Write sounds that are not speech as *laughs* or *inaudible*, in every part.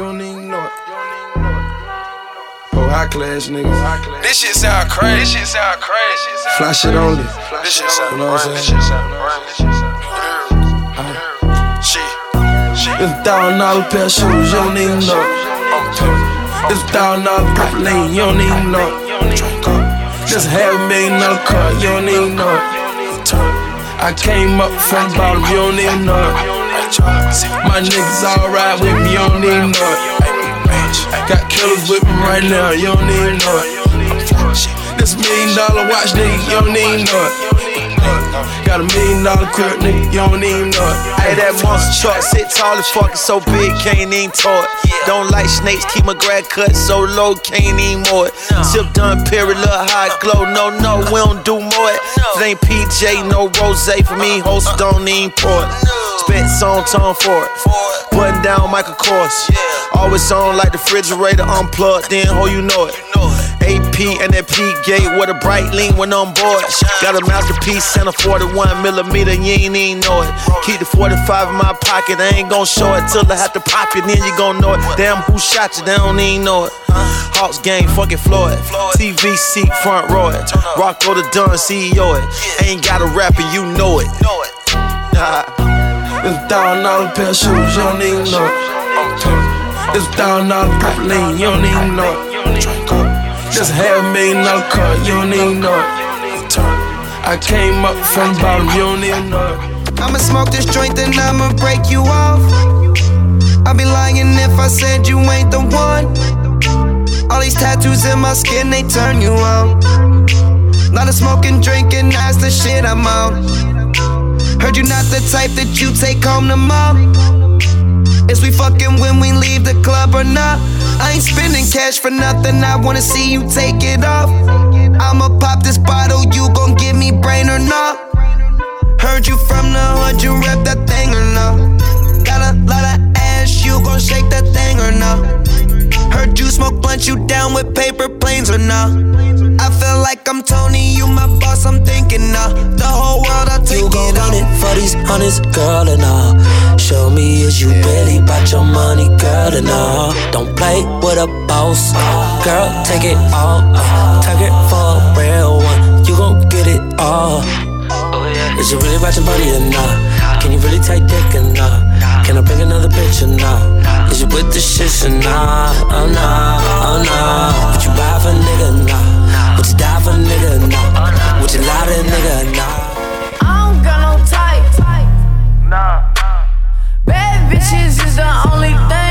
you don't even know it. Oh, high class niggas. This shit sound crazy. This shit sound crazy. Fly shit only. This shit sound You know what I'm This saying? shit sound She, she. It's a thousand dollar pair of shoes, you don't even know it. It's a thousand dollar purple lane, you don't even know it. Just a half a million dollar car, you don't even know it. I came up from the bottom, you don't even know My niggas all ride with me, you don't know it. Got killers with me right now, you don't know it. This million dollar watch, nigga, you don't know it. Got a million dollar crib, nigga, you don't even know it. Hey, that monster truck sit tall as fuck, it's so big, can't even talk. Don't like snakes, keep my grad cut so low, can't even mow it. Sip done, period, look high glow. No, no, we don't do more it. It ain't PJ, no rose for me, host don't even pour it. Spent on tone for it. Button down Michael Kors. Always on like the refrigerator unplugged, then ho, you know it. AP and that P gate with a bright lean when on board. Got a masterpiece and a 41 millimeter, you ain't even know it. Keep the 45 in my pocket, I ain't gon' show it till I have to pop it, then you gon' know it. Damn, who shot you? They don't even know it. Hawks game, fucking Floyd. TV seat, front row it. Rocko the Dunn, CEO it. Ain't got a rapper, you know it. It's a thousand dollar pair of shoes, you don't even know it. It's a thousand dollar purple lane, you don't even know it. Just a half million dollar car, you don't even know it. I came up from the bottom, you don't even know. I'ma smoke this joint, and I'ma break you off. I'd be lying if I said you ain't the one. All these tattoos in my skin, they turn you on. Lot of smoking, drinking, that's the shit I'm on. Heard you not the type that you take home to mom. Is we fucking when we leave the club or not? I ain't spending cash for nothing, I wanna see you take it off. I'ma pop this bottle, you gon' give me brain or not? Heard you from the hood, you rep that thing or not? Got a lot of ass, you gon' shake that thing or no? Heard you smoke blunt, you down with paper planes or no? I feel like I'm Tony, you my boss, I'm thinking nah. The whole world, I'll take You gon' it run it for these hundreds, girl, and all. Show me is you really about your money, girl, and all. Don't play with a boss, girl, take it all. Target for a real one, you gon' get it all. Oh, yeah Is you really about your money or not? Can you really take dick or not? Can I bring another bitch or not? Is you with the shit or not? Oh nah, oh nah. Would you ride for a nigga or not? Would you die for a nigga or not? Would you lie to a nigga or? I don't got no type. Nah. Bad bitches is the only thing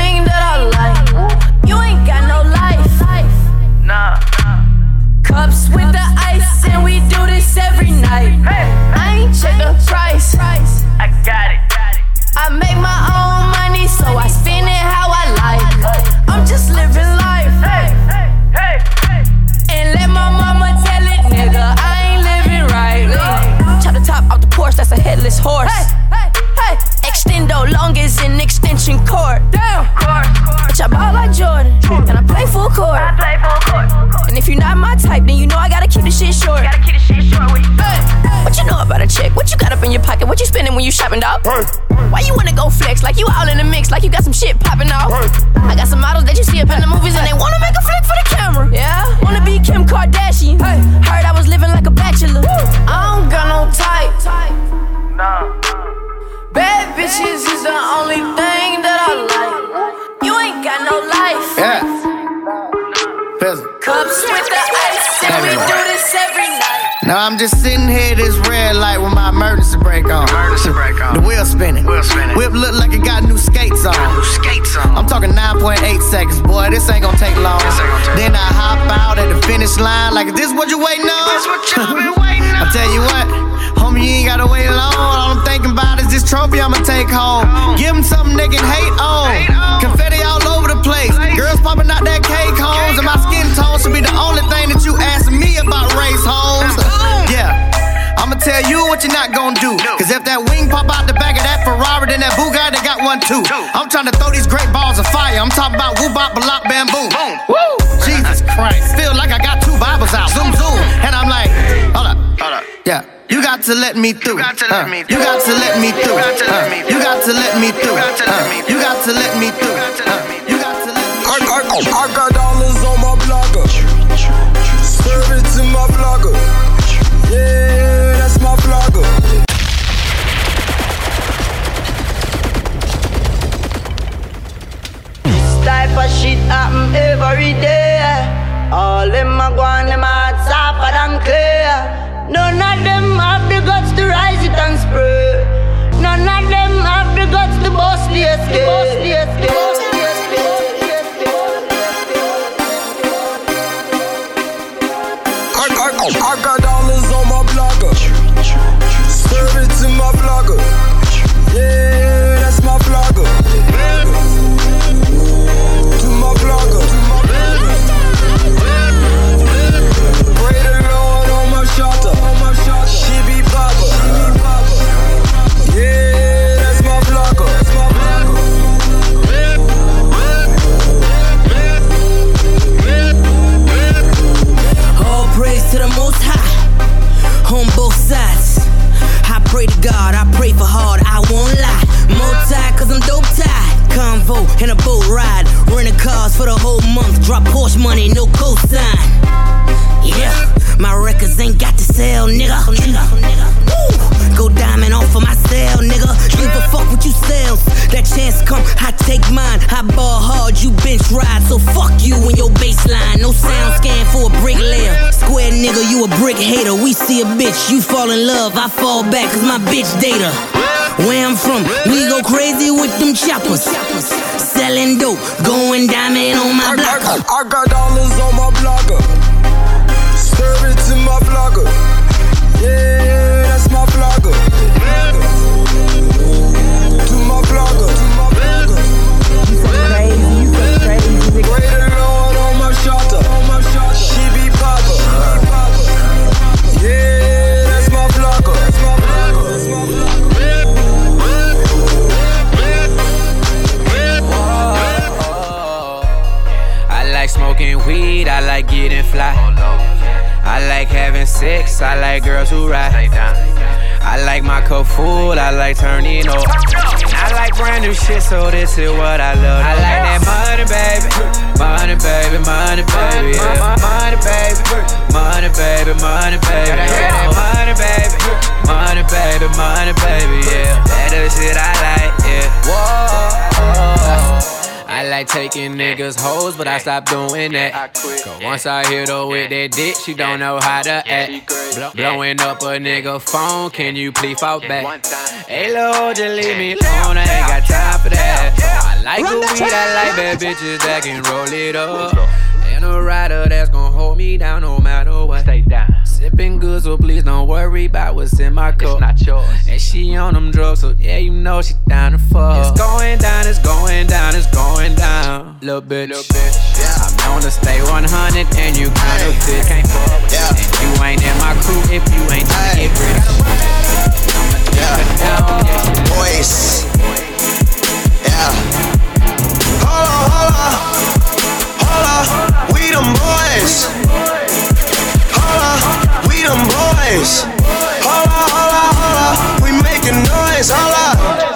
you dog? Why you wanna go flex like you all in the mix, like you got some shit popping off? I got some models that you see up in the movies and they wanna make a flick for the camera. Yeah, wanna be Kim Kardashian. Heard I was living like a bachelor. I don't got no type. Nah. Bad bitches is the only thing that I like. You ain't got no life. Yeah. Peasant. Cups with the ice, and we do this every night. Now I'm just sitting here this red light with my emergency brake on. Emergency brake on. The wheel spinning. Wheel spinning. Whip look like it got new skates on. New skates on. I'm talking 9.8 seconds, boy. This ain't gonna take long. Gonna take then I hop out at the finish line like, is this what you waiting on? That's what y'all been *laughs* waiting on. I tell you what, homie, you ain't gotta wait long. All I'm thinking about is this trophy I'ma take home. Give them something they can hate on. Hate on. Confetti all over the place. Girls popping out that cake homes, and my skin tone should be the only thing that you asking that wing pop out the back of that Ferrari, then that Bugatti got one too. I'm trying to throw these great balls of fire. I'm talking about woo bop, balop, bam, boom. Woo! Jesus Christ. Feel like I got two Bibles out. Zoom, zoom. And I'm like, hold up. Hold up. Yeah. You got to let me through. You got to let Uh, me You through. got to let me through. You got to let Uh, me You got to let me through. You got to let Uh, me You got to let me through. You got to happen every day. All them a go on, them hearts softer than clear. None of them have the guts to rise it and spray. None of them have the guts to bust the escape. Bust the escape. I, got dollars on my blocka. Serve it to my blocka. Yeah, pray to God, I pray for hard, I won't lie. Multi, cause I'm dope tied. Convo and a boat ride. Renting cars for the whole month. Drop Porsche money, no cosign. Yeah, my records ain't got to sell, nigga. Woo! Go diamond off of my cell, nigga. Give a fuck what you sales. That chance come, I take mine. I ball hard, you bench ride. So fuck you and your baseline. No sound scan for a bricklayer. Square nigga, you a brick hater. We see a bitch, you fall in love. I fall back cause my bitch data. Where I'm from, we go crazy with them choppers. Selling dope, going diamond on my I, block. I, got dollars on my blocka. Serve it to my blocka. Yeah, blocka. To my blocka. You so crazy, you so crazy. Pray the Lord on my shelter. She be papa. Yeah, that's my blocka. I like smoking weed, I like getting fly. I like having sex, I like girls who ride. I like my cup full, I like turning up. I like brand new shit, so this is what I love. I like that money, baby. Money, baby, money, baby. Yeah. Money, baby. Money, baby, money, baby. Money, baby. Money, baby, money, baby. Taking niggas hoes, but I stopped doing that. Cause once I hit her with that dick, she don't know how to act. Blowing up a nigga phone, can you please fall back? Hey, Lord, just leave me alone, I ain't got time for that. I like the weed, I like bad bitches that can roll it up. And a rider that's gon' hold me down no matter what. Stay down. Sipping good, so please don't worry about what's in my cup. It's not yours. And she on them drugs, so yeah, you know she down to fuck. It's going down, it's going down, it's going down. Little bitch. Little bitch. I'm known to stay 100 and you kind of fit. Can't fuck with Yeah. And you ain't in my crew if you ain't tryna Hey. get rich. Yeah. Boys. Yeah. Hold on, hold on. Hold on. We them boys. Hold on. We them boys. On, hold on. We making noise. Hold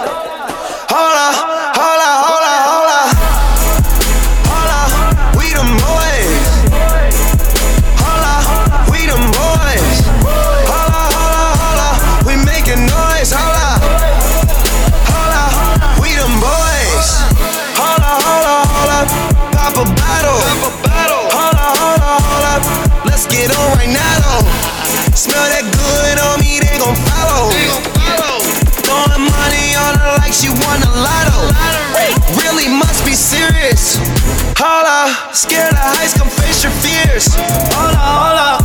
won a lotto. Really must be serious. Hold up, scared of heights, come face your fears. Hold up.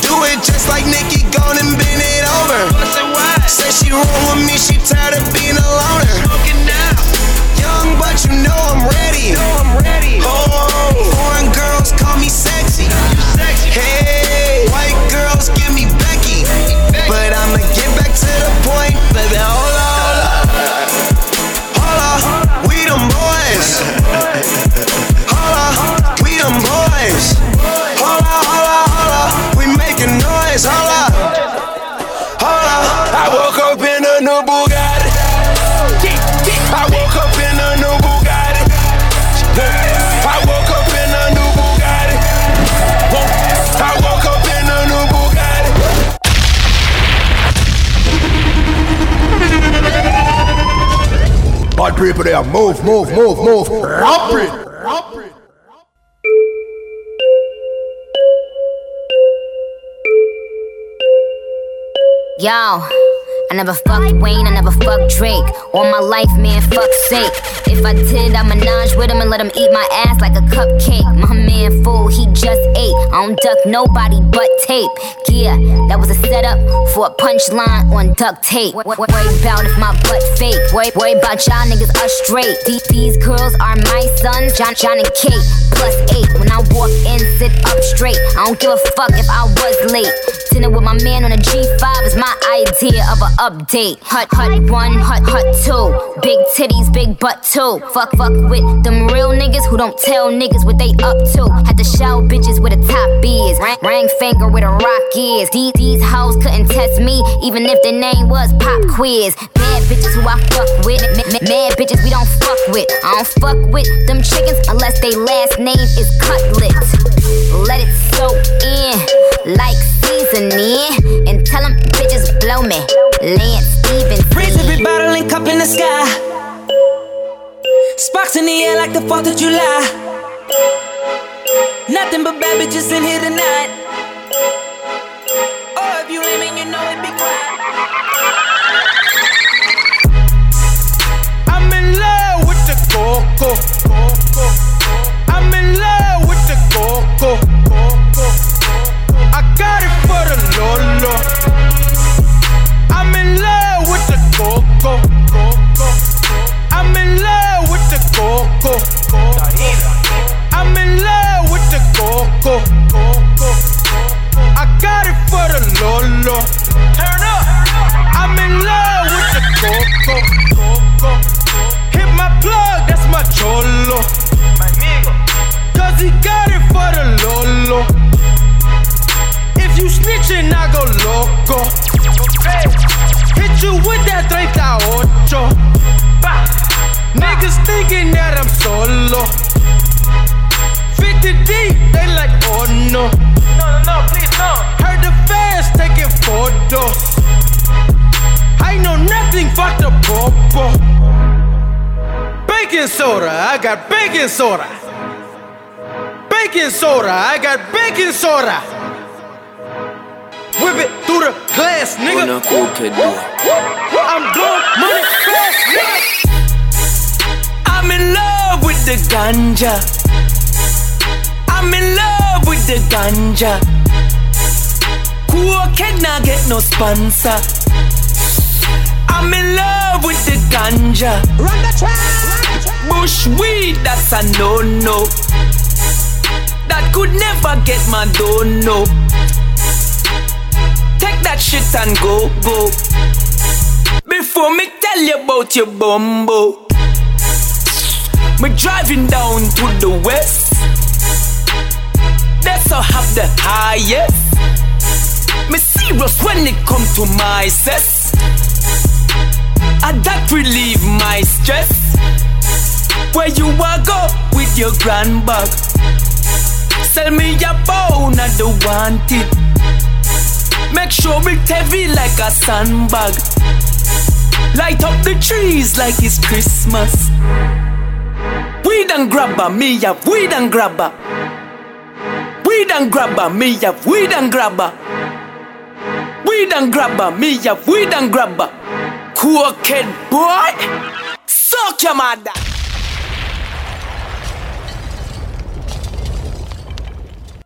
Do it just like Nikki, gone and bend it over. Say she roll with me, she tired of being a loner. Young, but you know I'm ready. Oh, foreign girls call me sexy. Hey, people there. Move, move, move, move. Romp it. Romp it. Yo. I never fucked Wayne, I never fucked Drake. All my life, man, fuck's sake. If I did, I menage with him and let him eat my ass like a cupcake. My man fool, he just ate. I don't duck nobody but tape. Yeah, that was a setup for a punchline on duct tape. Worry about if my butt fake. Worry, worry about y'all niggas are straight. These, these girls are my sons, Jon, Jon and Kate. Plus eight. When I walk in, sit up straight. I don't give a fuck if I was late. Dinner with my man on a G5 is my idea of a update. Hut, hut one, hut, hut two. Big titties, big butt too. Fuck, fuck with them real niggas who don't tell niggas what they up to. Had to show bitches where the top is. Ring, ring finger where the rock is. These, these hoes couldn't test me, even if the name was Pop Quiz. Bad bitches who I fuck with. Mad bitches we don't fuck with. I don't fuck with them chickens unless they last name is Cutlet. Let it soak in like seasoning. And tell them bitches blow me. Lance Stephenson. Freeze every bottle and cup in the sky. Sparks in the air like the 4th of July. Nothing but bad bitches in here tonight. Oh, if you aiming, you know it be quiet. I'm in love with the coco. I'm in love with the coco. I got it for the Lolo. Coco. I got it for the Lolo. Turn up. I'm in love with the coco. Hit my plug, that's my cholo. Cause he got it for the Lolo. If you snitching, I go loco. Hit you with that 38. Niggas thinking that I'm solo. They like, oh no. No, no, no, please, no. Heard the fans taking photos. I know nothing, fuck the popo. Baking soda, I got baking soda. Baking soda, I got baking soda. Whip it through the glass, nigga. I'm blowing money fast, nigga. I'm in love with the ganja. I'm in love with the ganja. Cocaine not get no sponsor. I'm in love with the ganja. Run the track. Bush weed, that's a no no. That could never get my dono. Take that shit and go go. Before me tell you about your bumbo. Me driving down to the west. That's how have the highest. Me serious when it come to my cess. And that relieve my stress. Where you a go with your grand bag? Sell me your bone, I don't want it. Make sure it heavy like a sandbag. Light up the trees like it's Christmas. Weed and grabber, me have weed and grabber. Weed and grabber, me have weed and grabber. Weed and grabber, me have weed and grabber. Cokehead boy, suck your mother.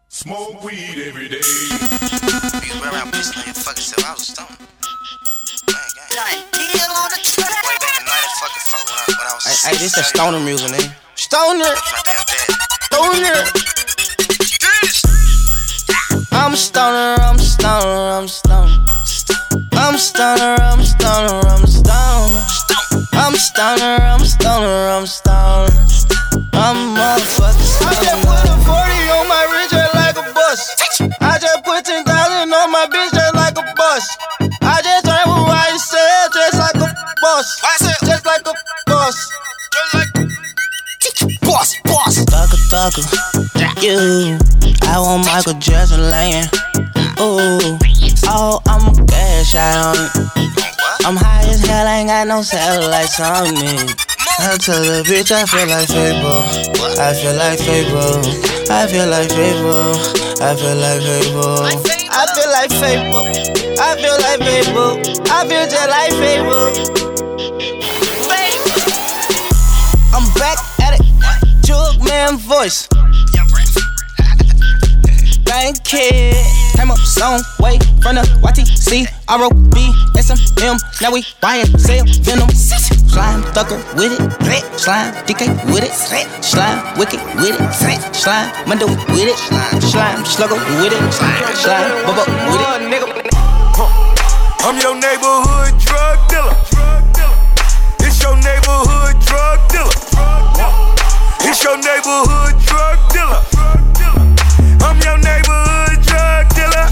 Smoke weed every day. You were around pissing on your fucking self. I was stoned. Hey, hey, this is stoner music, nigga. Stoner. Stoner. I'm stoner, I'm stoner, I'm stoner. I'm stoner, I'm stoner, I'm stoner. I'm stoner, I'm stoner, I'm stoner. I'm You. I want Michael Jackson laying. Ooh. Oh, I'm a cash out on it. I'm high as hell, ain't got no satellites on me. I tell the bitch I feel like Fable. I feel like Fable. I feel like Fable. I feel like Fable. I feel like Fable. I feel like Fable. I feel just like Fable. Man voice. Thank you. Came up some way from the YTC, ROB, SMM. Now we buying, sell, venom. Slime thugger with it. Slime DK with it. Slime wicked with it. Slime Mundo with it. Slime slugger with it. Slime bubba with it. I'm your neighborhood your neighborhood drug dealer. I'm your neighborhood drug dealer.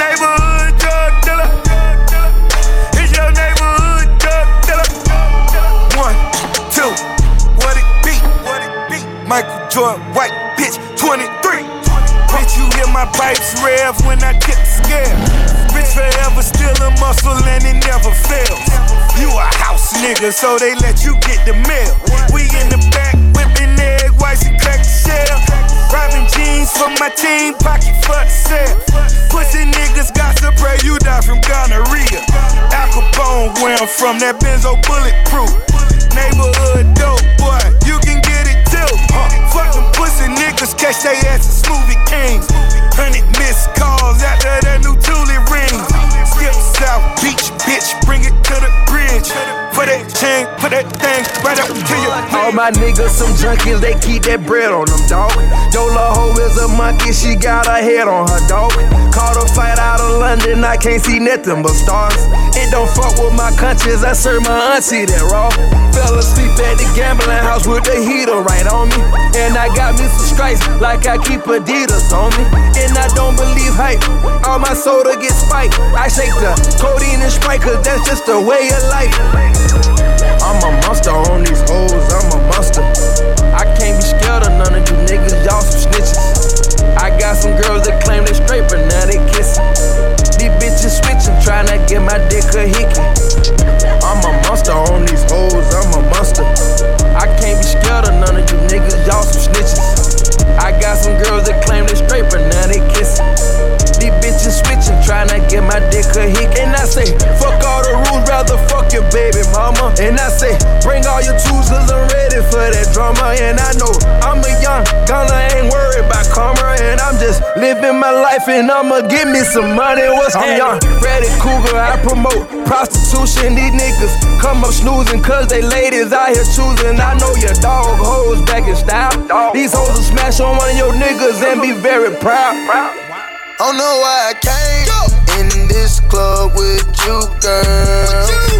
Neighborhood drug dealer. It's your neighborhood drug dealer. One, two, what it be? What it be? Michael Jordan, white bitch, 23. Bitch, you hear my pipes rev when I get scared. Forever still a muscle and it never fails. You a house nigga, so they let you get the mail. We in the back whipping egg whites and crack the shell. Robbing jeans for my team, pocket for the sale. Pussy niggas got to pray you die from gonorrhea. Al Capone, where I'm from, that Benzo bulletproof. Neighborhood dope, boy, you can get. Huh. Fuck them pussy niggas, catch they asses, smoothie kings. Hundred missed calls after that new Thule ring. Put that chain, put that thing right up to your All my niggas some junkies, they keep that bread on them, dog. Yola hoe is a monkey, she got her head on her dog. Caught a fight out of London, I can't see nothing but stars. It don't fuck with my conscience, I serve my auntie that raw. Fell asleep at the gambling house with the heater right on me. And I got me some stripes like I keep Adidas on me. And I don't believe hype, all my soda gets spiked. I shake the codeine and Sprite, cause that's just the way of life. I'm a monster on these hoes, I'm a monster. I can't be scared of none of you niggas, y'all some snitches. I got some girls that claim they straight, but now they kissing. These bitches switching, trying to get my dick a hickey. I'm a monster on these hoes, I'm a monster. I can't be scared of none of you niggas, y'all some snitches. I got some girls that claim they straight, but now they kissing. These bitches switching, trying get my dick a hick. And I say, fuck And I say, bring all your tools, cause I'm ready for that drama. And I know I'm a young gunner, ain't worried about karma. And I'm just living my life, and I'ma get me some money. What's I'm young, Freddy Krueger, I promote prostitution. These niggas come up snoozing, cause they ladies out here choosing. I know your dog hoes back in style. These hoes will smash on one of your niggas and be very proud. I Don't know why I came in this club with you, girl.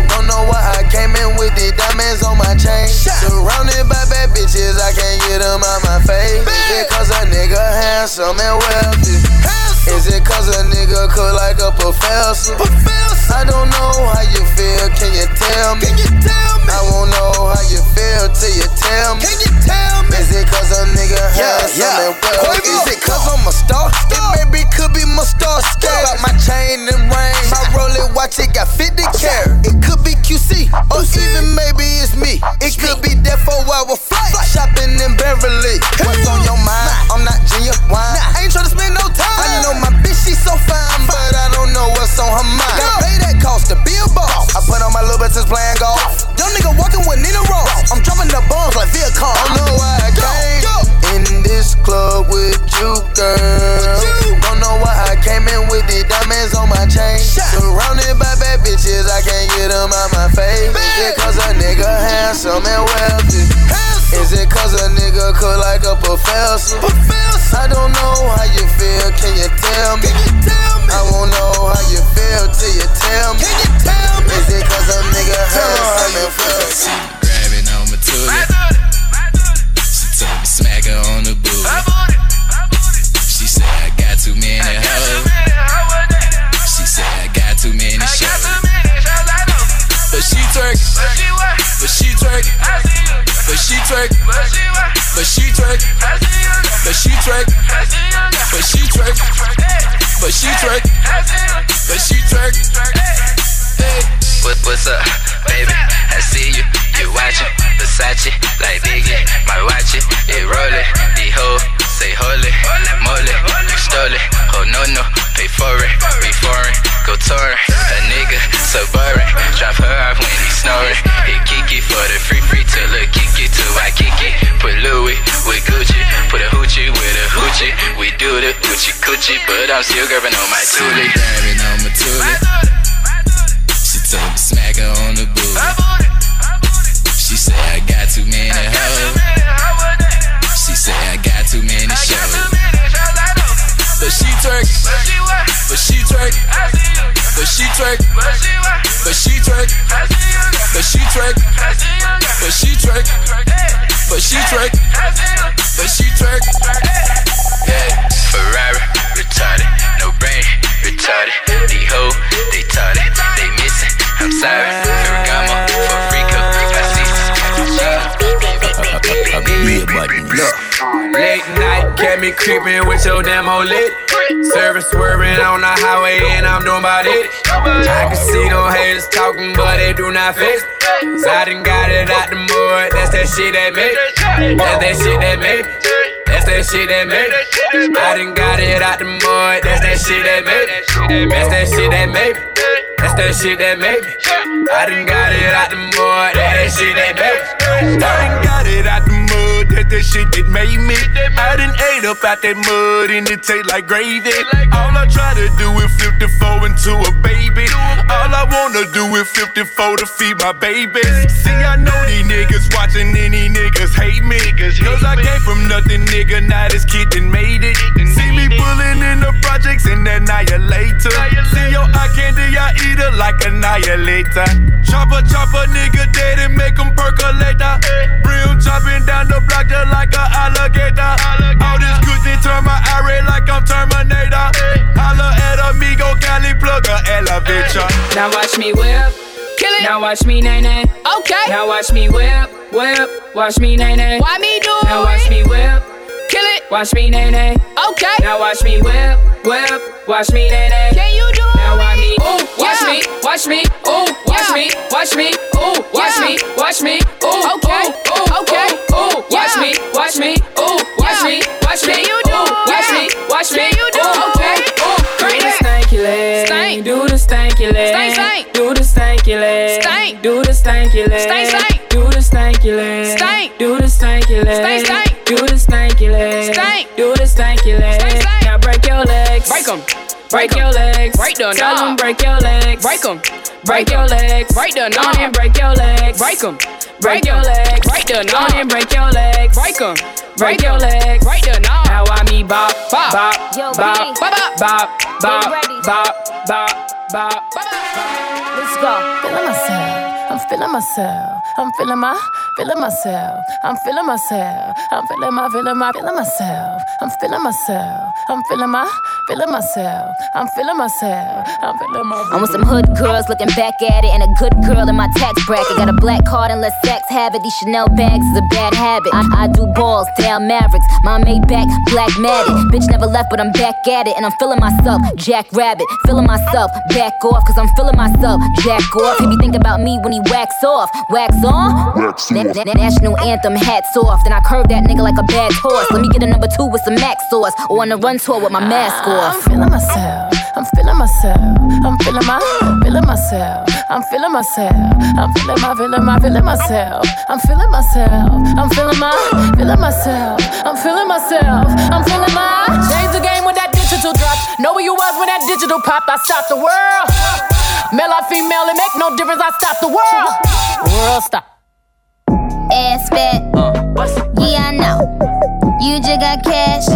Free free to look Kiki to Waikiki. Put Louis with Gucci, put a hoochie with a hoochie. We do the hoochie coochie, but I'm still grabbing on my toolie. Grabbing on my toolie. She told me smack her on the booty. She said I got too many hoes. She said I got too many shows. But she twerk, but she twerk, but she twerk, but she twerk, but she twerk, but she twerk, but she twerk, but she twerk. Yeah, Ferrari, retarded, no brain, retarded. The hoe, they tarded, they missing. I'm sorry, Ferragamo, for Rico, Look, late night, kept me creeping with your damn old lit. Service swerving on the highway, and I'm doing about it. I can see them haters talking, but they do not fix. So I done got it out the mud, that's that shit that make. That's that shit that make. That's that shit that make. I done got it out the mud, that's that shit that make. That's that shit that make. That's that shit that make. I done got it out the mud, that's that shit that make. I done got it out the that that shit that made me. I done ate up out that mud and it taste like gravy. All I try to do is flip the four into a baby. All I wanna do is flip the four to feed my babies. See, I know these niggas watching these niggas hate me. Cause I came from nothing, nigga, now this kid done made it. See me pulling in the projects and annihilator. See your eye candy, I eat it like annihilator. Chopper, chopper, nigga dead and make them percolate. Chopping down the block just like a alligator. All this good turn my eye like I'm Terminator. Holla at amigo, Cali plug a elevator. Uh. Now watch me whip. Kill it. Now watch me nae nae. Okay. Now watch me whip, whip. Watch me nae nae. Why me do Now watch me whip. Kill it. Watch me nae nae. Okay. Now watch me whip, whip. Watch me nae nae. Can you do Now watch me. Ooh, watch Yeah. me, watch me. Ooh, watch Yeah. me, watch me. Ooh, watch Yeah. me, watch me. Ooh, Okay. ooh, ooh, Okay. Watch me, watch me. Ooh, watch me, watch me. You do Ooh, watch me, watch me. Can you do Ooh, Okay. ooh, do the stanky leg. Stank. Do the stanky leg. Stank, stank. Do the stanky leg. Stank. Do the stanky leg. Stank, stank. Do the stanky leg. Stank. Do the stanky leg. Stank, stank. Do the stanky leg. Stank. Do Break Break 'em. your legs. Break the Tell them break your legs. Break 'em. Break Break your 'em. legs. Break the Go on and break your legs. Break 'em. Break Break your 'em. legs. Break the Go on and break your legs. Break 'em. Break Break your 'em. legs. Break the knob. Now I me bop, Bop. bop, bop, bop, bop, bop, bop, bop, bop, bop. Let's go. Feeling myself, I'm feeling myself, I'm feeling my, feeling myself, I'm feeling myself, I'm feeling my, feeling my, feeling myself, I'm feeling myself, I'm feeling my, feeling myself, I'm feeling myself, I'm feeling my. I'm with some hood girls looking back at it, and a good girl in my tax bracket. Got a black card and let sex have it. These Chanel bags is a bad habit. I, I do balls, down Mavericks. My Maybach, black matted. Bitch never left, but I'm back at it, and I'm feeling myself. Jack Rabbit, feeling myself. Back off, cause I'm feeling myself. Jack off. He be thinking about me when he wax off. Wax on? Wax Na- off. na- national anthem, hats off. Then I curve that nigga like a bad horse. Let me get a number two with some max sauce, or on a run tour with my mask off. I'm feeling myself. I'm feeling myself. I'm feeling my, feeling myself. I'm feeling myself. I'm feeling my, feeling my, feeling myself. I'm feeling myself. I'm feeling my, feeling myself. I'm feeling myself. I'm feeling my. Change the game when that digital drop. Know where you was when that digital popped. I stopped the world. Male or female, it make no difference. I stopped the world. World stop. Ass fat. Yeah, I know. You just got cash.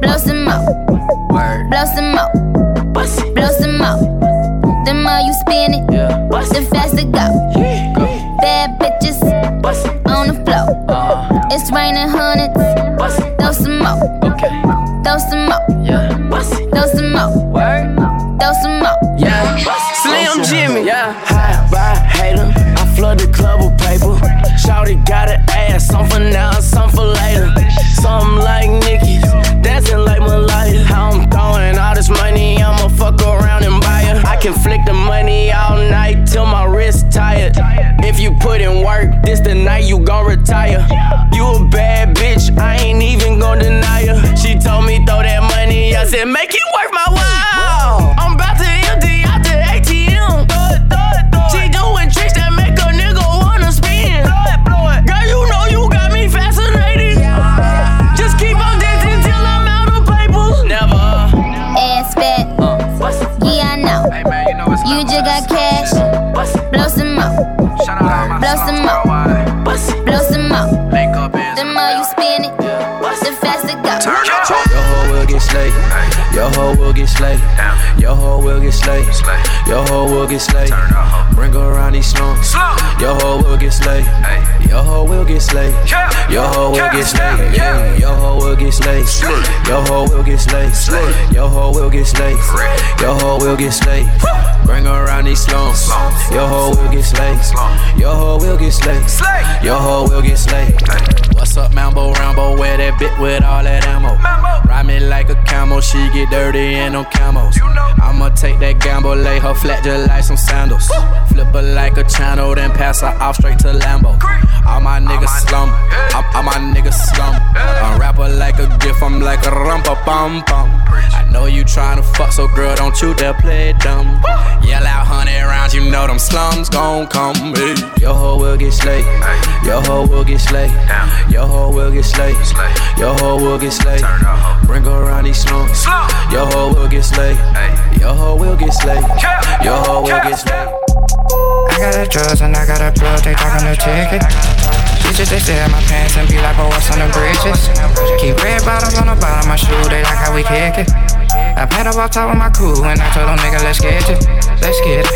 Blow some more. Blow some more. Blow some more. The more you spin it, the faster go. Bad bitches on the floor. It's raining hundreds. Throw some more. Throw some more. Slayed. Your hoe will get slayed. Your hoe will get slayed. Bring around these slums. Your hoe will get slayed. Your hoe will get slayed. Your hoe will get slayed. Your hoe will get slayed. Your hoe will get slayed. Your hoe will get slayed. Your hoe will get slayed. Bring her around these slums. Your hoe will get slayed. Your hoe will get slayed. Your hoe will get slayed. What's up, Mambo Rambo? Where that bit with all that ammo? Ride me like a camel, she get dirty in them camos. I'ma take that gamble, lay her flat just like some sandals. Flip her like a channel, then pass her off straight to Lambo. All my niggas slum, all, all my niggas slum. Unwrap her like a gift, I'm like a rumpa bum bum. I know you tryna fuck, so girl, don't you dare play dumb. Yell out hundred rounds, you know them slums gon' come. Hey. Your hoe will get slayed, your hoe will get slayed, your hoe will get slayed, your hoe will get slayed. Bring around these slums, your hoe will get slayed, your hoe will get slayed, your hoe will get slayed. I got the drugs and I got a plug, they talking the ticket. Bitches, they stare at my pants and be like, oh, what's on the bridges? Keep red bottoms on the bottom of my shoe, they like how we kick it. I paddle up top with my crew and I told them, nigga, let's get it. Let's get it.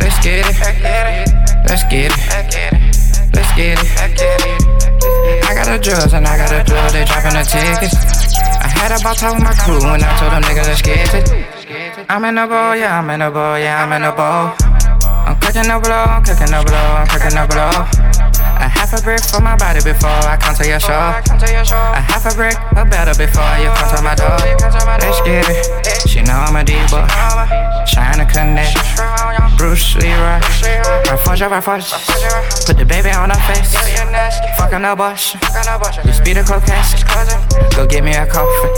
Let's get it. Let's get it. Let's get it. let's get it. I got the drugs and I got the plug, they dropping the tickets. I had about with my crew and I told them, nigga, let's get it. I'm in the bowl, yeah, I'm in the bowl, yeah, I'm in the bowl. I'm cooking the blow, I'm cooking the blow, I'm cooking the blow. A half a brick for my body before I come to your show. A half a brick, a better before you come to my door. Let's get it. She know I'm a diva. Trying to connect. Bruce Leroy. Rafage, Rafage. Put the baby on her face. Fucking bush. You speed a cold. Go get me a coffee.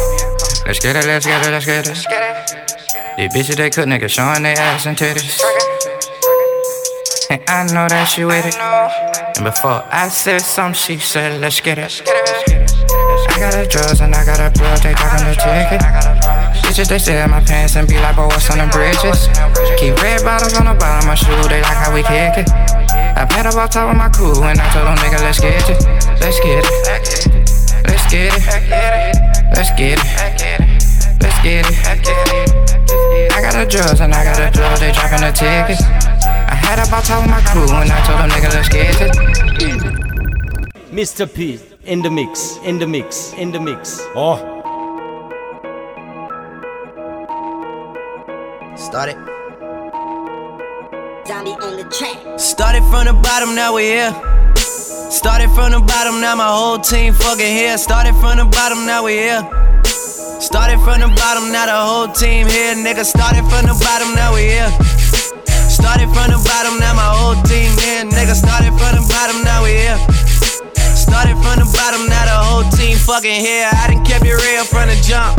Let's get it, let's get it, let's get it. These bitches they cook niggas showing their ass and titties. And I know that she with it. And before I said something, she said, let's get it. I got the drugs and I got a blood, they talking the ticket. Bitches, they stare at my pants and be like, but what's on the bridges? Keep red bottles on the bottom of my shoe, they like how we kick it. I paid up on top of my crew and I told them, nigga, let's get it. Let's get it. Let's get it. Let's get it. Let's get it. I got the drugs and I got the drugs, they dropping the tickets. I had about top of my crew and I told them, nigga, let's get it. Mistha P in the mix, in the mix, in the mix. Oh. Started. Zombie on the track. Started from the bottom, now we're here. Started from the bottom, now my whole team fucking here. Started from the bottom, now we're here. Started from the bottom, now the whole team here. Nigga, started from the bottom, now we here. Started from the bottom, now my whole team here. Nigga, started from the bottom, now we here. Started from the bottom, now the whole team fucking here. I done kept it real from the jump.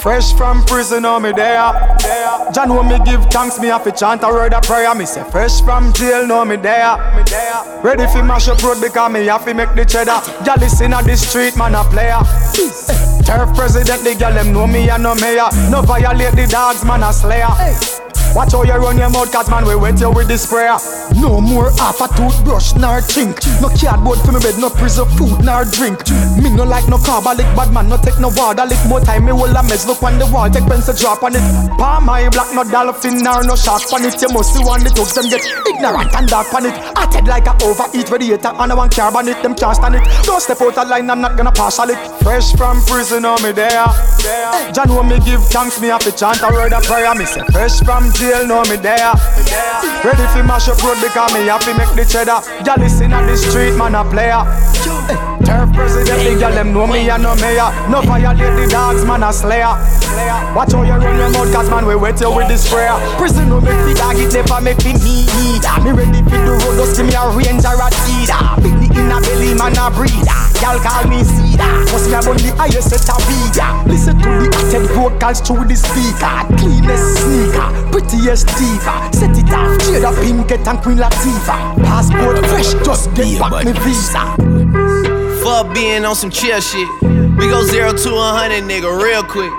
Fresh from prison, oh me there. John, when me give thanks, me have to chant a word of prayer. Me say, fresh from jail, no me there. Ready for mash up road because me have to make the cheddar. Y'all listen at the street, man a player. Turf president, the girl them know me and no mayor. No violate the dogs, man a slayer. Watch how you run your mouth, cause man, we wet you with the sprayer. No more half a toothbrush, nor chink. No cardboard for me bed, no preserve food, nor drink. Me no like no carbolic, bad man, no take no water. Lick more time, me will a mess. Look on the wall, take pencil drop on it. Palm my black, no dolphin, nor no shark on it. You must see one the thugs, them get ignorant and dark on it. Head like a overeat radiator, and I want carbon it, them can't stand it. Don't step out of line, I'm not gonna partial it. Fresh from prison, oh me there. John, when me give thanks, me have to chant a word of prayer. Me say, fresh from jail, know me there. Ready for mash up road because me happy make the cheddar. Y'all listen on the street, man a player. Eh, turf president, the girl them know me and no mayor. No violate the dogs, man a slayer. Watch how you run your mouth, cause man we wet you with the sprayer. Prison no make the dog it never make me need. Me ready for the road, just give me a ranger a teeter. Big the inner belly, man a breeder. Ah, y'all call me cedar. Must be I'm on the highest set of via. Vocals through the speaker. Cleanest sneaker, prettiest diva. Set it off, Jada Pinkett and Queen Latifah. Passport fresh, just get back me visa. Fuck being on some chill shit. We go zero to a hundred, nigga, real quick.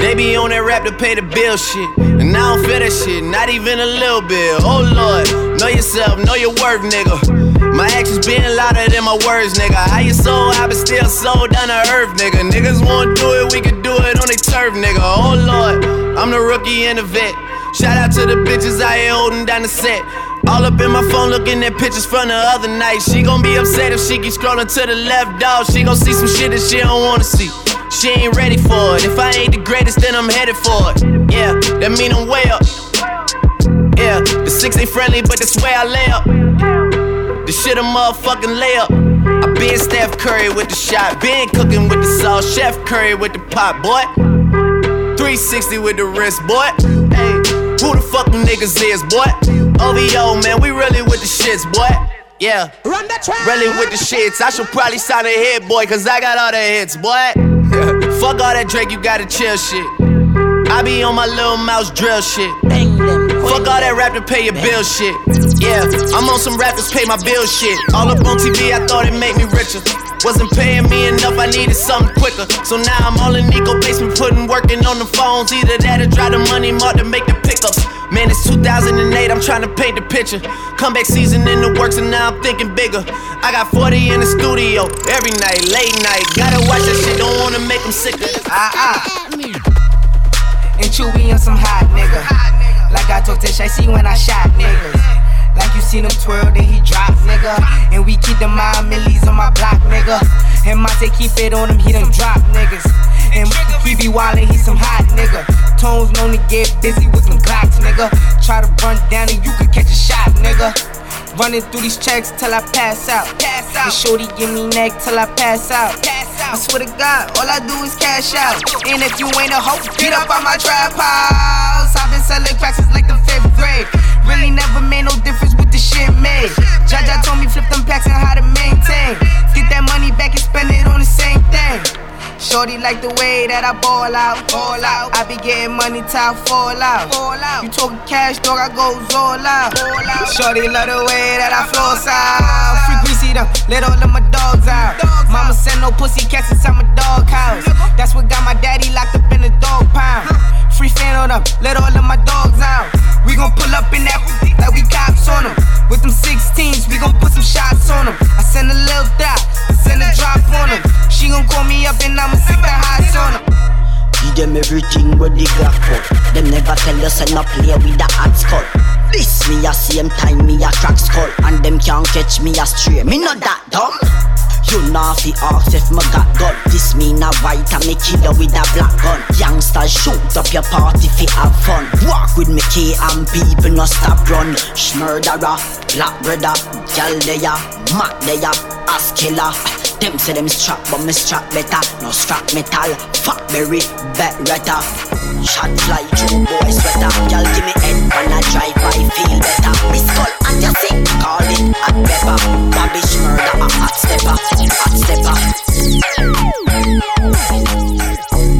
They be on that rap to pay the bill shit. And I don't feel that shit, not even a little bit. Oh lord, know yourself, know your worth, nigga. My actions being louder than my words, nigga. How you sold, I been still sold down to earth, nigga. Niggas won't do it, we can do it on their turf, nigga. Oh lord, I'm the rookie and the vet. Shout out to the bitches out here holding down the set. All up in my phone looking at pictures from the other night. She gon' be upset if she keep scrolling to the left, dog. She gon' see some shit that she don't wanna see. She ain't ready for it. If I ain't the greatest, then I'm headed for it. Yeah, that mean I'm way up. Yeah, the six ain't friendly, but that's where I lay up. Shit a motherfucking layup. I been Steph Curry with the shot, been cooking with the sauce, Chef Curry with the pot, boy. 360 with the wrist, boy. Hey, who the fuck them niggas is, boy? OVO, man, we really with the shits, boy. Yeah, Run the track. really with the shits. I should probably sign a hit, boy, cause I got all the hits, boy. *laughs* fuck all that Drake, you gotta chill shit. I be on my Lil Mouse drill shit. Fuck all that rap to pay your bill shit. Yeah, I'm on some rappers pay my bill shit. All up on TV, I thought it made me richer. Wasn't paying me enough, I needed something quicker. So now I'm all in Nico basement, putting working on the phones. Either that or drive the Money Mart to make the pickups. Man, it's 2008, I'm trying to paint the picture. Comeback season in the works, and now I'm thinking bigger. I got 40 in the studio every night, late night. Gotta watch that shit, don't wanna make them sicker. Ah ah. And Chewy on some hot nigga. Like I talked to Shicey when I shot niggas. Like you seen him twirl, then he drop, nigga. And we keep the mind millies on my block, nigga. And Monte keep it on him, he done drop niggas. And he be wildin', he some hot nigga. Tones known to get busy with them clocks, nigga. Try to run down and you could catch a shot, nigga. Running through these checks till I pass out. Pass out. And shorty give me neck till I pass out. Pass out. I swear to God, all I do is cash out. And if you ain't a hoe, get up on my trap house. I've been selling cracks since like the fifth grade. Really never made no difference with the shit made. Jaja told me flip them packs and how to maintain. Get that money back and spend it on the same thing. Shorty like the way that I ball out, ball out. I be getting money till I fall out, fall out. You talking cash, dog, I go all out, all out. Shorty love the way that I floss out. Free greasy them, let all of my dogs out. Mama send no pussy cats inside my dog house. That's what got my daddy locked up in the dog pound. Free fan on them, let all of my dogs out. We gon' pull up in that like we cops on them. With them 16s, we gon' put some shots on them. I send a little dot, I send a drop on them. She gon' call me up and I'ma the highs on them. Give them everything with they got for. Them never tell us and not play with the hot skull. This me a same time me a crack skull, and them can't catch me a stray. Me not that dumb. You know fi ask if me got gun This me na white and me killer with a black gun Youngsters shoot up your party fi have fun Walk with me K and people no stop run Shmurderer, black brother, gal deya, mat deya, ass killer them say them strap, but me strap better. No scrap metal, fuck berry, bet retta. Shot fly through boy sweater. Y'all give me head when I drive, I feel better. Me skull and you sick, call it hot pepper. Babish murder, a hot stepper, hot stepper.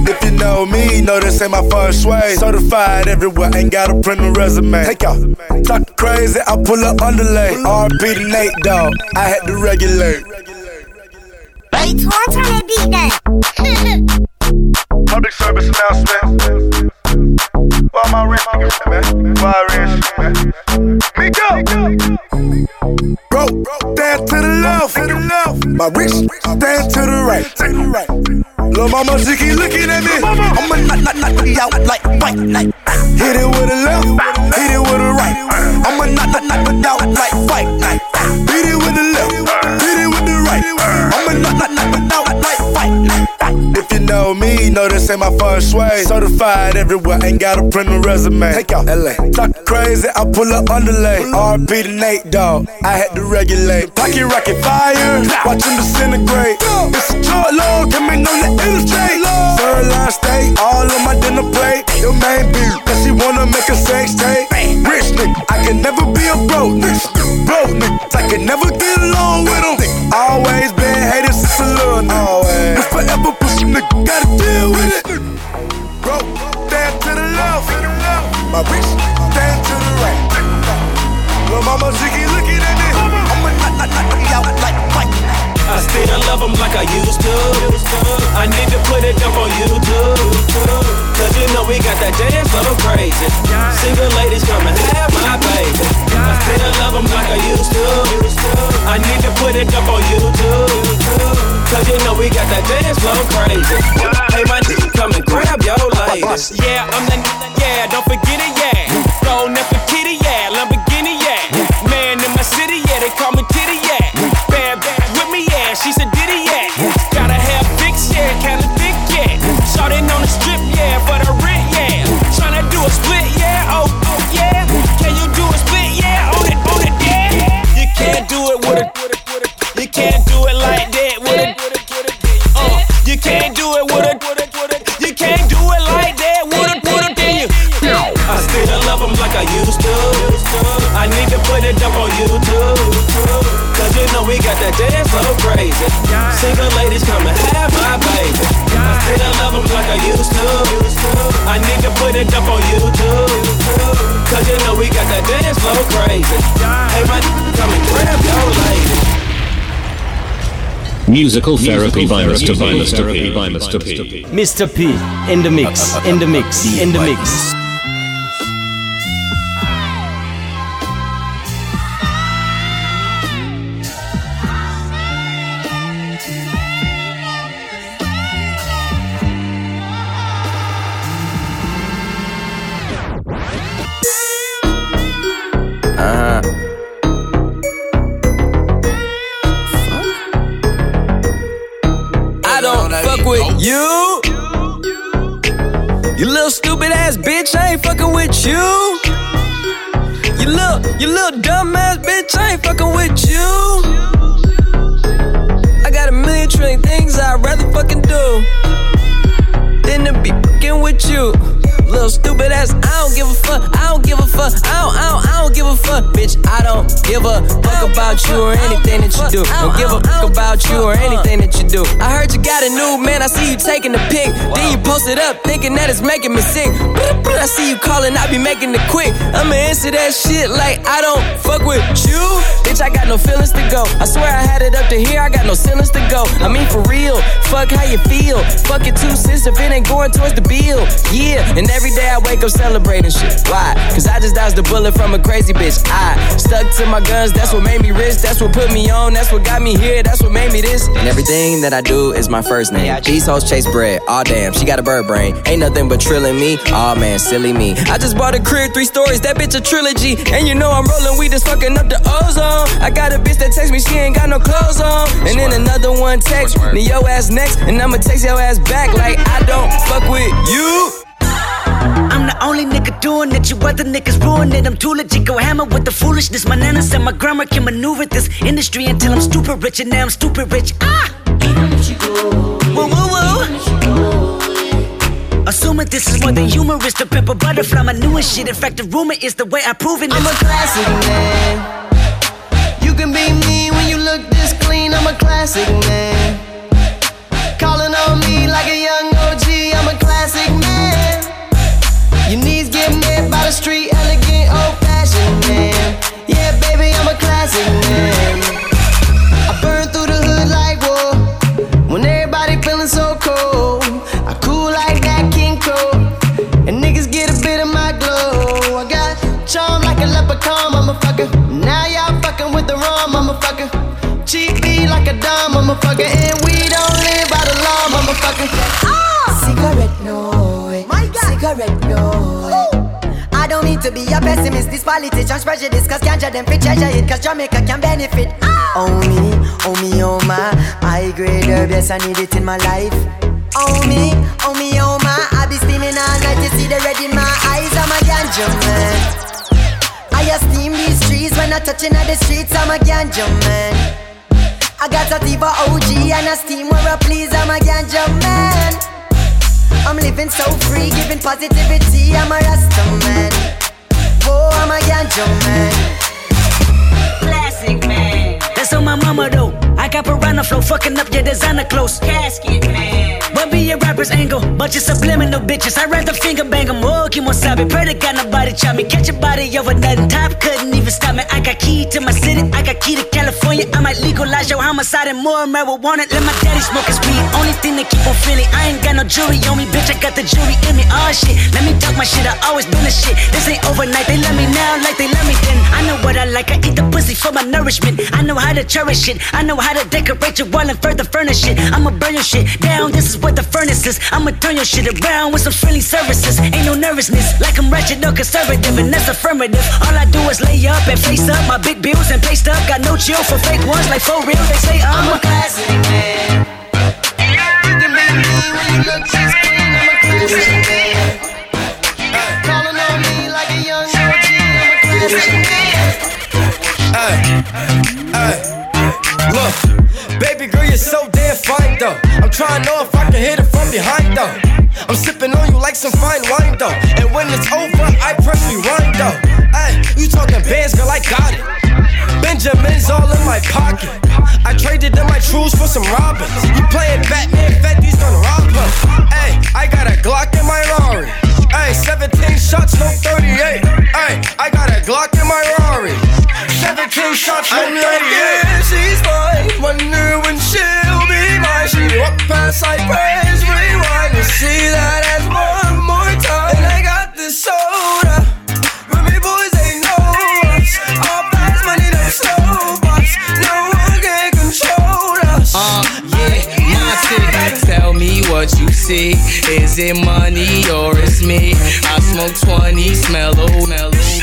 If you know me, know this ain't my first way. Certified everywhere, ain't got a print a resume. Take out, talk crazy, I pull up underlay. RP to Nate Dogg, I had to regulate. Wait, one time beat that. Public service announcement. Why my rich niggas, man? Why rich, man? Miko! Bro, stand to the left, to the left. My rich, stand to the right, to the right. Lil' mama, she keep looking at me. I'ma knock, knock, knock, knock you out like fight night. Hit it with a left, hit it with a right. I'ma knock, knock, knock you out like fight night. Hit it with the left, right. You out like fight. If you know me, know this ain't my first way. Certified everywhere, ain't got a print a resume. Take out LA. Talk crazy, I pull up underlay. RP to Nate Dogg. I had to regulate. Pocket rocket fire, watch him disintegrate. It's a short load, coming on the illustrate. Third line steak, all on my dinner plate. Your main beat, cause she wanna make a sex tape. Rich nigga, I can never be a broke nigga. Broke nigga, I can never get along with them. Always been hated since a little nigga. Always. never push a nigga, gotta deal with it. Bro, stand to the left. My bitch, stand to the right. Lil' mama, she keep looking at me. I'ma knock, knock, knock, like Mike. I still love them like I used to. I need to put it up on YouTube. Cause you know we got that dance floor crazy. Single ladies come and have my baby. I still love them like I used to. I need to put it up on YouTube. Cause you know we got that dance floor crazy. Hey, my nigga, come and grab your ladies. Yeah, I'm the yeah, don't forget it, yeah. Go Nefertiti, I used to. I need to put it up on YouTube. Cause you know we got that dance so crazy. Single ladies come and have my baby. I still love them like I used to. I need to put it up on YouTube. Cause you know we got that dance so crazy. Hey, my come and grab your lady. Musical therapy by Mistha P. Mistha P. By Mistha P. Mistha P in the mix, in the mix, in the mix. Uh-huh. Do. Don't give fuck about you or uh, uh. anything that you do. I heard you got a new man, I see you taking the pic. Then you post it up, thinking that it's making me sick. I see you calling, I be making it quick. I'ma answer that shit like I don't fuck with you. Bitch, I got no feelings to go. I swear I had it up to here, I got no feelings to go. I mean, for real, fuck how you feel. Fuck it two cents if it ain't going towards the bill. Yeah, and every day I wake up celebrating shit. Why? Cause I just dodged a bullet from a crazy bitch. I stuck to my guns, that's what made me rich. That's what put me on, that's what got me here, that's what made me this. And everything that I do is my first name. These hoes chase bread. Aw, damn, she got a bird brain. Ain't nothing but trilling me. Aw, man, silly me. I just bought a crib, three stories, that bitch a trilogy. And you know I'm rolling weed, just fucking up the ozone. I got a bitch that text me, she ain't got no clothes on. And then another one text me, your ass next, and I'ma text your ass back like I don't fuck with you. I'm the only nigga doing it. You other niggas ruin it. I'm too legit. Go hammer with the foolishness. My nana said my grammar can maneuver this industry until I'm stupid rich, and now I'm stupid rich. Ah! Woo woo woo. Assuming this is more than humorous, the pimp butterfly, my newest shit. In fact, the rumor is the way I prove it. I'm a classic man. You can be me when you look this clean. I'm a classic man. Calling on me like a man. Yeah, baby, I'm a classic man. I burn through the hood like war. When everybody feeling so cold, I cool like Nat King Cole. And niggas get a bit of my glow. I got charm like a leprechaun, motherfucker. Now y'all fucking with the wrong motherfucker. Cheap beat like a dumb motherfucker. And we don't live by the law, motherfucker. Ah! Cigarette noise, cigarette noise. I to be a pessimist, this politicians prejudice Cause ganja them fi treasure it, cause Jamaica can benefit. Ah! Oh me, oh me, oh my High grade herb, yes I need it in my life. Oh me, oh me, oh my I be steaming all night to see the red in my eyes. I'm a ganja man. I esteem these trees when I touching at the streets. I'm a ganja man. I got a Tiva OG and a steam where I please. I'm a ganja man. I'm living so free, giving positivity. I'm a Rasta man. Oh, I'm a man. Classic man. That's on my mama though. I got piranha flow, fucking up your designer clothes. Casket man. I'll be a rapper's angle. Bunch of subliminal bitches. I'd rather finger bang them. Oh, wasabi. Pray to God nobody chop me. Catch a body over nothing. Top couldn't even stop me. I got key to my city. I got key to California. I might legalize your homicide and more marijuana. Let my daddy smoke his weed. Only thing that keep on feeling. I ain't got no jewelry on me, bitch. I got the jewelry in me. Oh shit. Let me talk my shit. I always been the shit. This ain't overnight. They love me now like they love me then. I know what I like. I eat the pussy for my nourishment. I know how to cherish it. I know how to decorate your wall and further furnish it. I'ma burn your shit down. This is where the furnace is. I'ma turn your shit around with some friendly services. Ain't no nervousness. Like I'm wretched or conservative, and that's affirmative. All I do is lay up and face up my big bills and paste up. Got no chill for fake ones, like for real. They say I'm, I'm a classic man. You can be me when you look some fine wine though. And when it's over, I press rewind though. Hey, you talking bands, girl, I got it. Benjamin's all in my pocket. I traded in my trues for some robbers. You playing Batman, Fetty's gonna rob us. Hey, I got a Glock in my Rari. Hey, 17 shots, no 38. Hey, I got a Glock in my Rari. 17 shots, no 38. Yeah, she's mine. Wonder when she'll be mine. She walk past, I praise, what you see. Is it money or it's me? I smoke 20, smell mellow.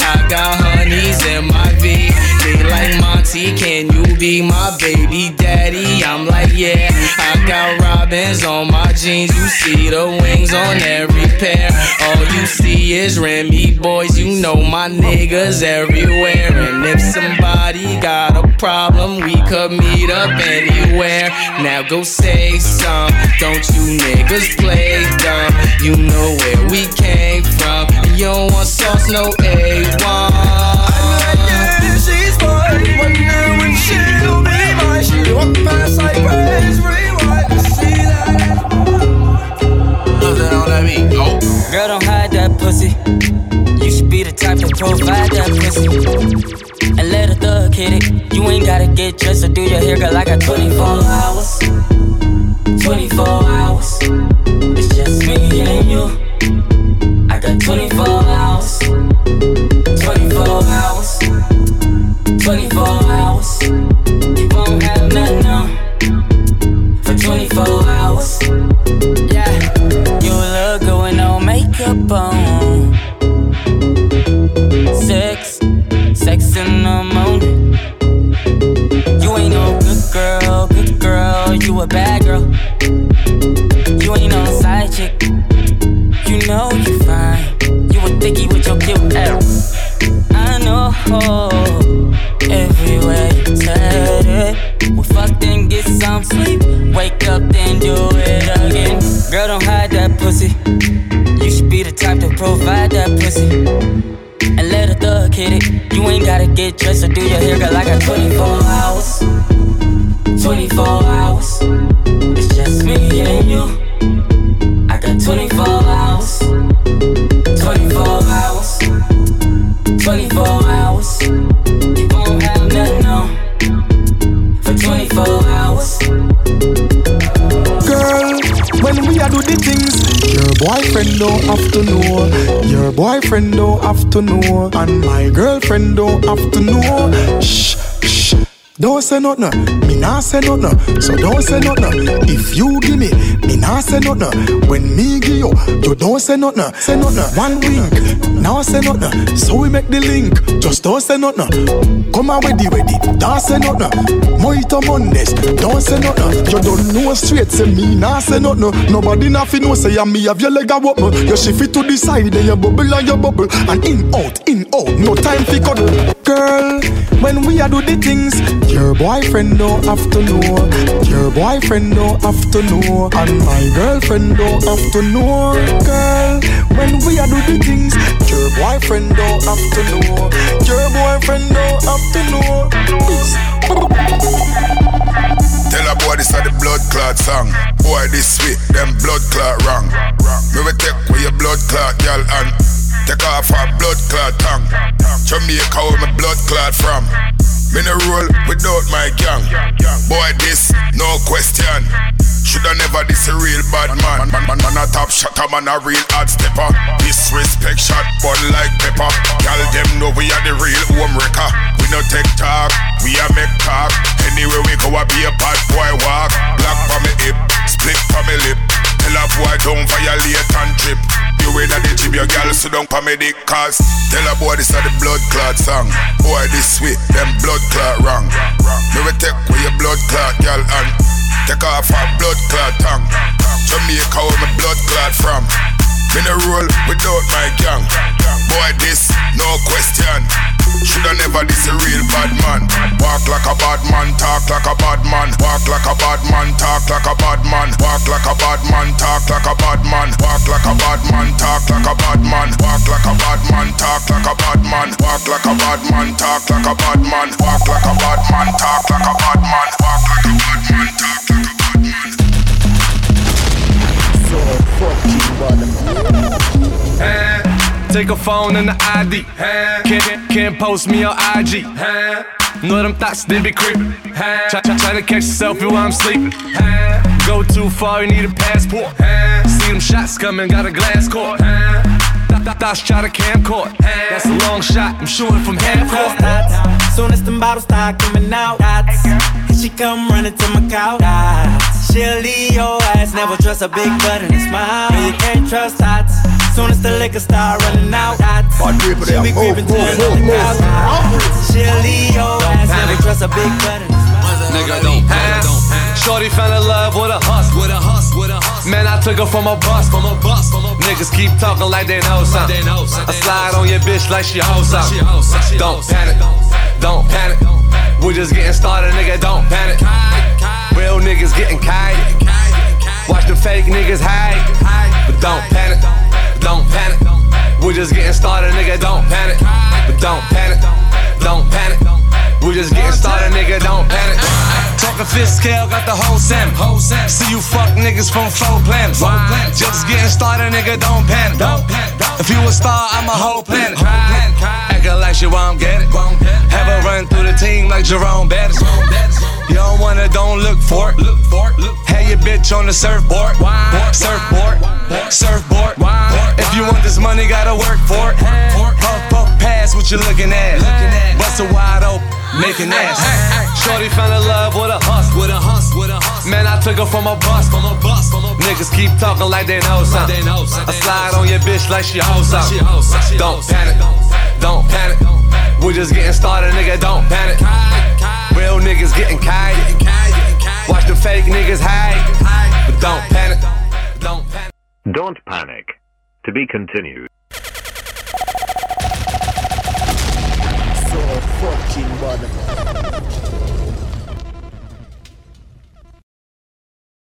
I got honeys in my V. They like Monty, can you be my baby daddy? I'm like, yeah. I got robins on my jeans. You see the wings on every pair. All you see is Remy Boyz. You know my niggas everywhere. And if somebody got a problem, we could meet up anywhere. Now go say some. Don't you niggas play dumb? You know where we came from. You don't want sauce, no A1. Yeah, she's mine. Wonder when she'll be mine. She walk past, I praise, rewind. You see that? Nothing on that beat. Oh. Girl, don't hide that pussy. You should be the type to provide that pussy. And let a thug hit it. You ain't gotta get dressed or do your hair, girl. I got 24 hours. 24 hours. It's just me and you. I got 24 hours. 24 hours. 24 hours. Girl, don't hide that pussy. You should be the type to provide that pussy. And let a thug hit it. You ain't gotta get dressed or do your hair, girl. I got 24 hours. 24 hours. It's just me and you. Do the things, your boyfriend don't have to know. Your boyfriend don't have to know. And my girlfriend don't have to know. Shh, shh. Don't say nothing, me nah say nothing. So don't say nothing. If you give me, me nah say nothing. When me give you, you don't say nothing. Say nothing. One wink, now say nothing. So we make the link. Just don't say nothing. Come on ready, ready. Don't say nothing. Mojito Mondays, don't say nothing. You don't know straight, say me nah say nothing. Nobody nothing know say ya me have your leg a wobble. You shift it to the side, then you bubble and you bubble. And in out, in out, no time for cuddle. Girl, when we are do the things, your boyfriend don't have to know. Your boyfriend don't have to know. And my girlfriend don't have to know. Girl, when we a do the things, your boyfriend don't have to know. Your boyfriend don't have to know. Tell a boy this is the blood clot song. Boy, this sweet, them blood clot wrong. Me will take away your blood clot, girl, and take off our blood clot tongue. Jamaica where my blood clot from. Me no roll without my gang. Boy, this, no question. Shoulda never this a real bad man. Man, man, man, man a top shot, a man a real hard stepper. Disrespect shot, but like pepper. Gal them know we are the real home wrecker. We no take talk, we a make talk. Anywhere we go, I be a bad boy walk. Black for me hip, split for me lip. Tell a boy don't violate and trip. You in the gym, your gal sit down for me dick cause Tell a boy this is the blood clot song. Boy this sweet, them blood clot wrong. Me will take away your blood clot, gal, and take off our blood clot tongue. Jamaica where my blood clot from. Me no roll without my gang. Boy, this, no question. Shoulda never this a real bad man. Walk like a bad man, talk like a bad man. Walk like a bad man, talk like a bad man. Walk like a bad man, talk like a bad man. Walk like a bad man, talk like a bad man. Walk like a bad man, talk like a bad man. Walk like a bad man, talk like a bad man. Walk like a bad man, talk like a bad man. Walk like a bad man, talk like a bad man. So fucking Eh, Take a phone and the ID. Can't, can't post me on IG. Know them thoughts, they be creeping. Try, try, try to catch yourself while I'm sleeping. Go too far, you need a passport. See them shots coming, got a glass court. Th- th- Thoughts try to camcord. That's a long shot, I'm shooting from half court. Soon as them bottles start coming out. And she come running to my couch. She'll leave your ass, never trust a big butt and a smile. You can't trust thots. Soon as the liquor start running out, thots. She'll be creeping to the couch. thots. She'll leave your ass, never trust a big butt and a smile. Nigga, don't panic. Shorty fell in love with a hustle. With a hustle, with a hustle. Man, I took her from a bus. From a bus, from a Niggas keep talking like they know something. I slide on your bitch like she hoes something. Don't panic. Don't panic. We're just getting started, nigga. Don't panic. Real niggas getting kite. Watch the fake niggas hide. But don't panic. Don't panic. We're just getting started, nigga. Don't panic. But don't panic. Don't panic. We're just getting started, nigga. Don't panic. Talking fifth scale, got the whole sim. See you fuck niggas from four planets. Just getting started, nigga. Don't panic. If you a star, I'm a whole planet. Acting like shit while I'm getting. Have a run through the team like Jerome Bettis. You don't wanna, don't look for it. Look for it. Have your bitch on the surfboard. Surfboard. Surfboard. If you want this money, gotta work for it. Puff, puff, pass what you looking at. Bust a wide open, making ass. Shorty fell in love with a hustle. With a hustle, with a hustle. Man, I took her from a bus. From a bus, from a Niggas keep talking like they know something. I slide on your bitch like she hoes something. Don't panic. Don't panic. We're just getting started, nigga. Don't panic. Real niggas getting kite. Watch the fake niggas hide. But don't panic. Don't panic. Don't panic. To be continued. So fucking motherfucker.